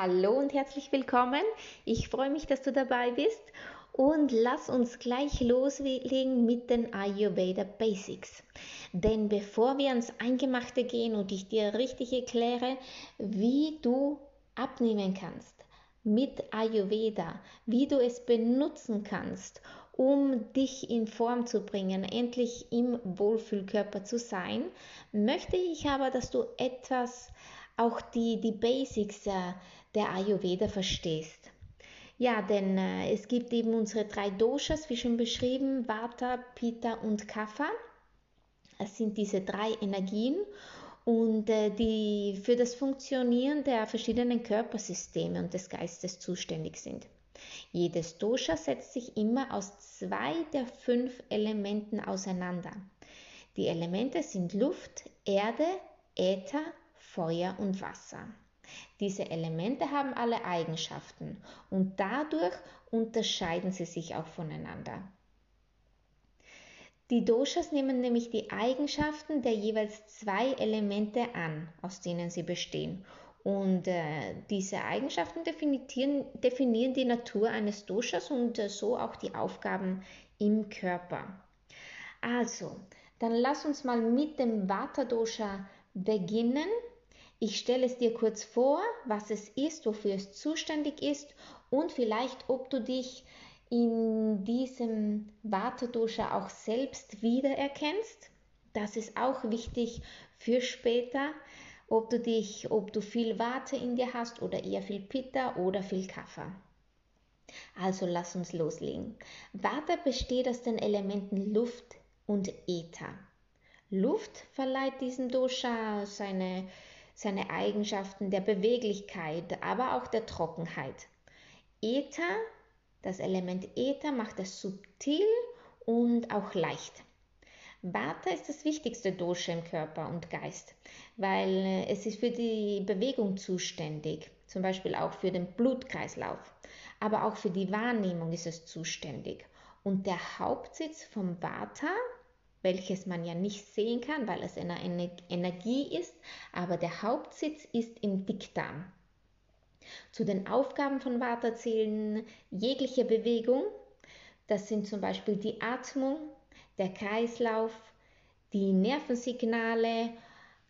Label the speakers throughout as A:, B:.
A: Hallo und herzlich willkommen. Ich freue mich, dass du dabei bist und lass uns gleich loslegen mit den Ayurveda Basics. Denn bevor wir ans Eingemachte gehen und ich dir richtig erkläre, wie du abnehmen kannst mit Ayurveda, wie du es benutzen kannst, um dich in Form zu bringen, endlich im Wohlfühlkörper zu sein, möchte ich aber, dass du etwas auch die, die Basics äh, der Ayurveda verstehst. Ja, denn äh, es gibt eben unsere drei Doshas, wie schon beschrieben, Vata, Pitta und Kapha. Es sind diese drei Energien und äh, die für das Funktionieren der verschiedenen Körpersysteme und des Geistes zuständig sind. Jedes Dosha setzt sich immer aus zwei der fünf Elementen auseinander. Die Elemente sind Luft, Erde, Äther, Feuer und Wasser. Diese Elemente haben alle Eigenschaften und dadurch unterscheiden sie sich auch voneinander. Die Doshas nehmen nämlich die Eigenschaften der jeweils zwei Elemente an, aus denen sie bestehen. Und äh, diese Eigenschaften definieren, definieren, die Natur eines Doshas und äh, so auch die Aufgaben im Körper. Also, dann lass uns mal mit dem Vata Dosha beginnen. Ich stelle es dir kurz vor, was es ist, wofür es zuständig ist und vielleicht, ob du dich in diesem Vata-Dosha auch selbst wiedererkennst. Das ist auch wichtig für später, ob du dich, ob du viel Vata in dir hast oder eher viel Pitta oder viel Kapha. Also lass uns loslegen. Vata besteht aus den Elementen Luft und Äther. Luft verleiht diesem Dosha seine seine Eigenschaften der Beweglichkeit, aber auch der Trockenheit. Äther, das Element Äther macht es subtil und auch leicht. Vata ist das wichtigste Dosha im Körper und Geist, weil äh, es ist für die Bewegung zuständig, zum Beispiel auch für den Blutkreislauf, aber auch für die Wahrnehmung ist es zuständig. Und der Hauptsitz vom Vata welches man ja nicht sehen kann, weil es eine Energie ist, aber der Hauptsitz ist im Dickdarm. Zu den Aufgaben von Vata zählen jegliche Bewegung, das sind zum Beispiel die Atmung, der Kreislauf, die Nervensignale,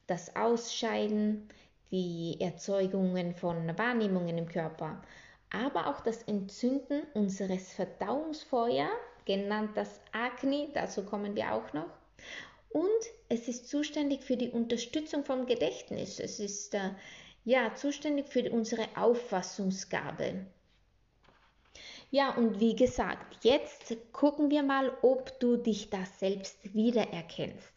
A: das Ausscheiden, die Erzeugungen von Wahrnehmungen im Körper, aber auch das Entzünden unseres Verdauungsfeuers genannt das Agni, dazu kommen wir auch noch. Und es ist zuständig für die Unterstützung vom Gedächtnis. Es ist äh, ja zuständig für unsere Auffassungsgabe. Ja, und wie gesagt, jetzt gucken wir mal, ob du dich da selbst wiedererkennst.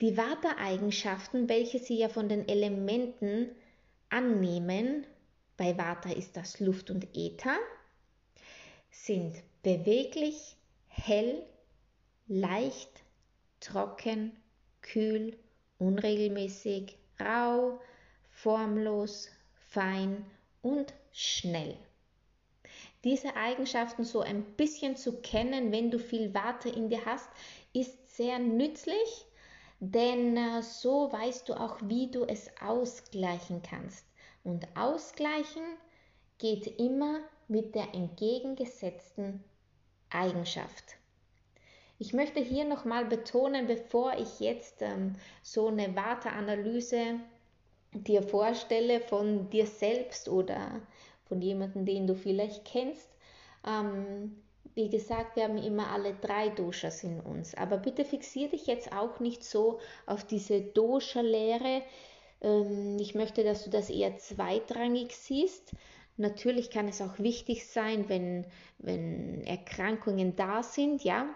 A: Die Vata-Eigenschaften, welche sie ja von den Elementen annehmen, bei Vata ist das Luft und Äther, sind beweglich, hell, leicht, trocken, kühl, unregelmäßig, rau, formlos, fein und schnell. Diese Eigenschaften so ein bisschen zu kennen, wenn du viel Warte in dir hast, ist sehr nützlich, denn äh, so weißt du auch, wie du es ausgleichen kannst. Und ausgleichen geht immer mit der entgegengesetzten Eigenschaft. Ich möchte hier nochmal betonen, bevor ich jetzt ähm, so eine Warteanalyse dir vorstelle von dir selbst oder von jemandem, den du vielleicht kennst. Ähm, wie gesagt, wir haben immer alle drei Doshas in uns. Aber bitte fixiere dich jetzt auch nicht so auf diese Dosha-Lehre. Ähm, ich möchte, dass du das eher zweitrangig siehst. Natürlich kann es auch wichtig sein, wenn, wenn Erkrankungen da sind, ja.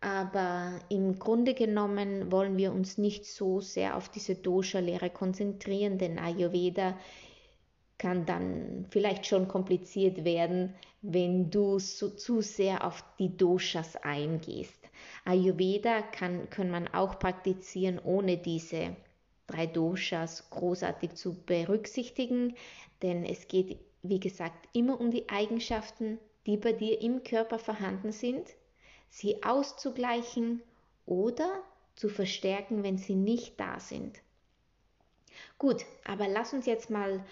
A: Aber im Grunde genommen wollen wir uns nicht so sehr auf diese Dosha-Lehre konzentrieren, denn Ayurveda kann dann vielleicht schon kompliziert werden, wenn du so zu sehr auf die Doshas eingehst. Ayurveda kann, kann man auch praktizieren, ohne diese drei Doshas großartig zu berücksichtigen, denn es geht, wie gesagt, immer um die Eigenschaften, die bei dir im Körper vorhanden sind sie auszugleichen oder zu verstärken, wenn sie nicht da sind. Gut, aber lass uns jetzt mal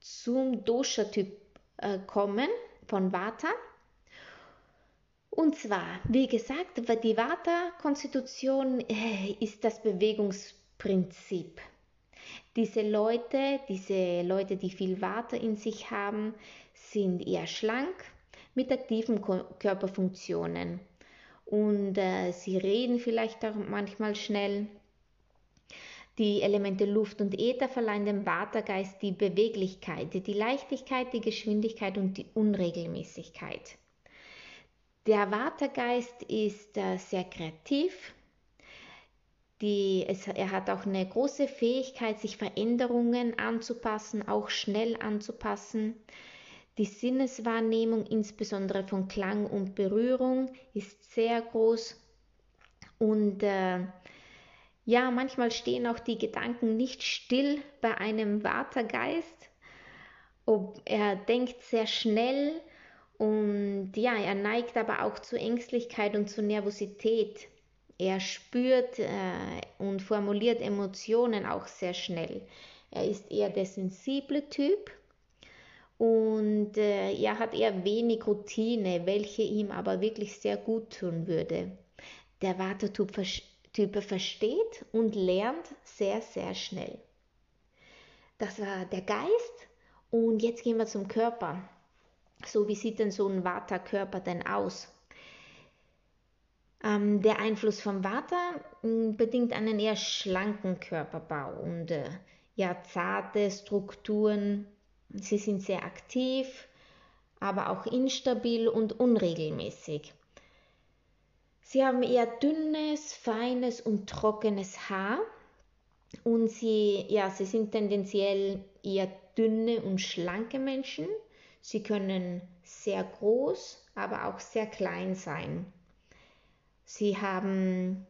A: zum Dosha-Typ äh, kommen von Vata. Und zwar, wie gesagt, die Vata-Konstitution äh, ist das Bewegungsprinzip. Diese Leute, diese Leute, die viel Vata in sich haben, sind eher schlank mit aktiven Körperfunktionen und äh, sie reden vielleicht auch manchmal schnell. Die Elemente Luft und Äther verleihen dem Watergeist die Beweglichkeit, die Leichtigkeit, die Geschwindigkeit und die Unregelmäßigkeit. Der Watergeist ist äh, sehr kreativ. Die, es, er hat auch eine große Fähigkeit, sich Veränderungen anzupassen, auch schnell anzupassen. Die Sinneswahrnehmung, insbesondere von Klang und Berührung, ist sehr groß. Und äh, ja, manchmal stehen auch die Gedanken nicht still bei einem Watergeist. Ob er denkt sehr schnell und ja, er neigt aber auch zu Ängstlichkeit und zu Nervosität. Er spürt äh, und formuliert Emotionen auch sehr schnell. Er ist eher der sensible Typ und äh, er hat eher wenig Routine, welche ihm aber wirklich sehr gut tun würde. Der Wartetyp versteht und lernt sehr, sehr schnell. Das war der Geist und jetzt gehen wir zum Körper. So, wie sieht denn so ein Vata-Körper denn aus? Ähm, der Einfluss vom Vata hm, bedingt einen eher schlanken Körperbau und äh, ja, zarte Strukturen, Sie sind sehr aktiv, aber auch instabil und unregelmäßig. Sie haben eher dünnes, feines und trockenes Haar und sie, ja, sie sind tendenziell eher dünne und schlanke Menschen. Sie können sehr groß, aber auch sehr klein sein. Sie haben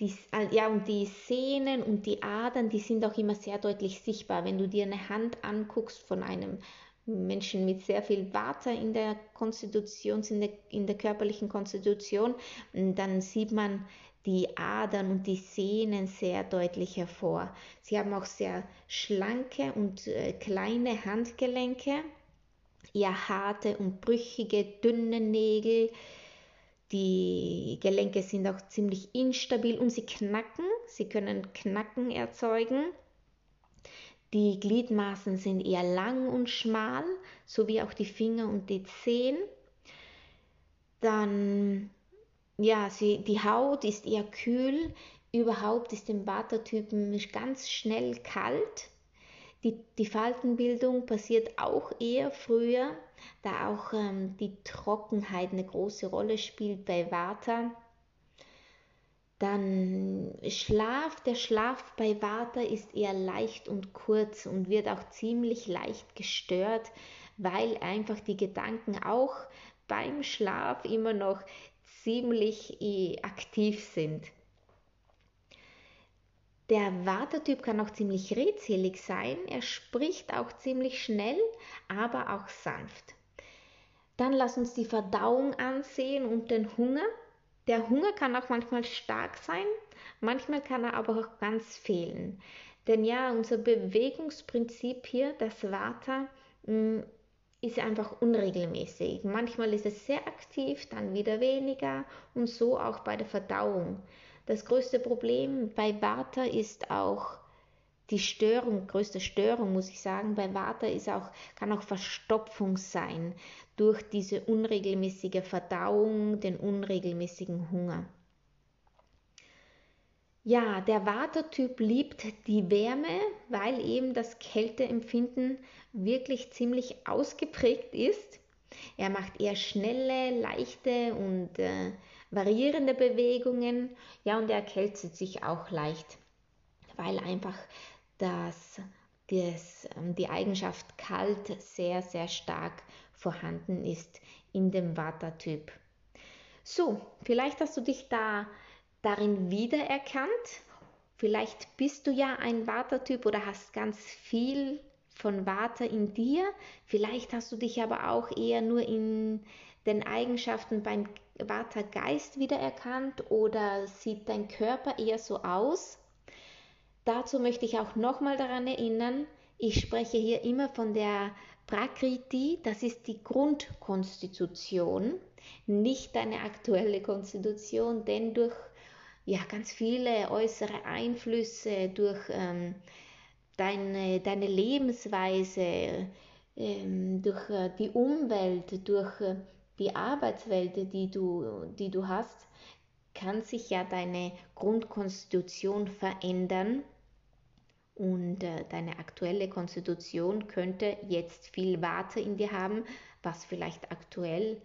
A: die, ja, und die Sehnen und die Adern, die sind auch immer sehr deutlich sichtbar. Wenn du dir eine Hand anguckst von einem Menschen mit sehr viel Water in der Konstitution, in der, in der körperlichen Konstitution, dann sieht man die Adern und die Sehnen sehr deutlich hervor. Sie haben auch sehr schlanke und äh, kleine Handgelenke, eher harte und brüchige, dünne Nägel, die Gelenke sind auch ziemlich instabil und sie knacken. Sie können Knacken erzeugen. Die Gliedmaßen sind eher lang und schmal, sowie auch die Finger und die Zehen. Dann, ja, sie, die Haut ist eher kühl. Überhaupt ist dem Vata-Typen ganz schnell kalt. Die, die Faltenbildung passiert auch eher früher, da auch ähm, die Trockenheit eine große Rolle spielt bei Vata. Dann Schlaf. Der Schlaf bei Vata ist eher leicht und kurz und wird auch ziemlich leicht gestört, weil einfach die Gedanken auch beim Schlaf immer noch ziemlich äh, aktiv sind. Der Wartetyp kann auch ziemlich redselig sein. Er spricht auch ziemlich schnell, aber auch sanft. Dann lass uns die Verdauung ansehen und den Hunger. Der Hunger kann auch manchmal stark sein, manchmal kann er aber auch ganz fehlen. Denn ja, unser Bewegungsprinzip hier, das Vata, mm, ist einfach unregelmäßig. Manchmal ist es sehr aktiv, dann wieder weniger und so auch bei der Verdauung. Das größte Problem bei Vata ist auch die Störung, größte Störung muss ich sagen, bei Vata ist auch, kann auch Verstopfung sein durch diese unregelmäßige Verdauung, den unregelmäßigen Hunger. Ja, der Vata-Typ liebt die Wärme, weil eben das Kälteempfinden wirklich ziemlich ausgeprägt ist. Er macht eher schnelle, leichte und äh, variierende Bewegungen. Ja, und er erkältet sich auch leicht, weil einfach das, das, ähm, die Eigenschaft kalt sehr, sehr stark vorhanden ist in dem Vata-Typ. So, vielleicht hast du dich da darin wiedererkannt. Vielleicht bist du ja ein Vata-Typ oder hast ganz viel von Vata in dir. Vielleicht hast du dich aber auch eher nur in den Eigenschaften beim Vata-Geist wiedererkannt oder sieht dein Körper eher so aus. Dazu möchte ich auch nochmal daran erinnern, ich spreche hier immer von der Prakriti, das ist die Grundkonstitution, nicht deine aktuelle Konstitution, denn durch ja, ganz viele äußere Einflüsse, durch ähm, deine, deine Lebensweise, ähm, durch äh, die Umwelt, durch äh, die Arbeitswelt, die du, die du hast, kann sich ja deine Grundkonstitution verändern und äh, deine aktuelle Konstitution könnte jetzt viel Warte in dir haben, was vielleicht aktuell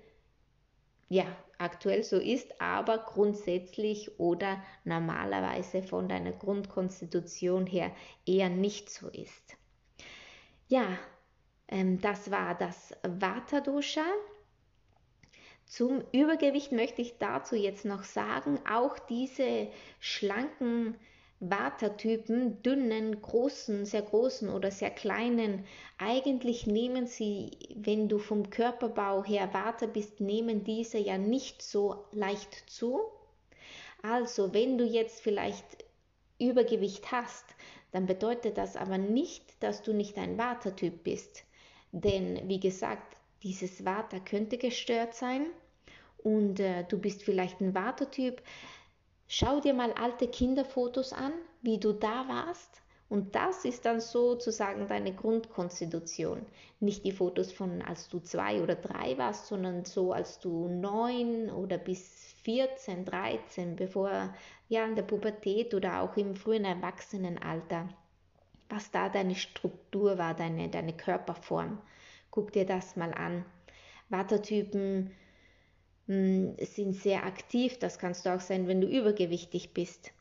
A: ja, aktuell so ist, aber grundsätzlich oder normalerweise von deiner Grundkonstitution her eher nicht so ist. Ja, ähm, das war das Vata-Dosha. Zum Übergewicht möchte ich dazu jetzt noch sagen, auch diese schlanken Vata-Typen, dünnen, großen, sehr großen oder sehr kleinen, eigentlich nehmen sie, wenn du vom Körperbau her Vata bist, nehmen diese ja nicht so leicht zu. Also, wenn du jetzt vielleicht Übergewicht hast, dann bedeutet das aber nicht, dass du nicht ein Vata-Typ bist. Denn, wie gesagt, dieses Vata könnte gestört sein und äh, du bist vielleicht ein Vata-Typ, Schau dir mal alte Kinderfotos an, wie du da warst. Und das ist dann sozusagen deine Grundkonstitution. Nicht die Fotos von als du zwei oder drei warst, sondern so als du neun oder bis 14, 13, bevor ja in der Pubertät oder auch im frühen Erwachsenenalter, was da deine Struktur war, deine, deine Körperform. Guck dir das mal an. Watertypen hm, sind sehr aktiv. Das kannst du auch sein, wenn du übergewichtig bist.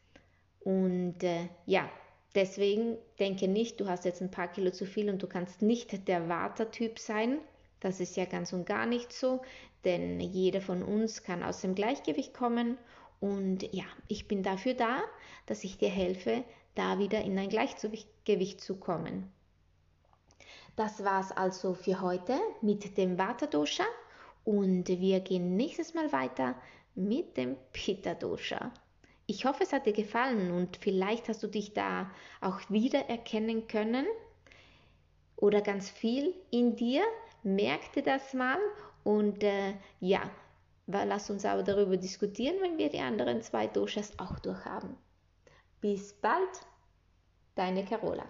A: Und äh, ja, deswegen denke nicht, du hast jetzt ein paar Kilo zu viel und du kannst nicht der Vata-Typ sein. Das ist ja ganz und gar nicht so, denn jeder von uns kann aus dem Gleichgewicht kommen. Und ja, ich bin dafür da, dass ich dir helfe, da wieder in ein Gleichgewicht zu kommen. Das war's also für heute mit dem Vata-Dosha. Und wir gehen nächstes Mal weiter mit dem Pitta Dosha. Ich hoffe, es hat dir gefallen und vielleicht hast du dich da auch wiedererkennen können oder ganz viel in dir. Merk das mal und äh, ja, lass uns aber darüber diskutieren, wenn wir die anderen zwei Doshas auch durchhaben. Bis bald, deine Carola.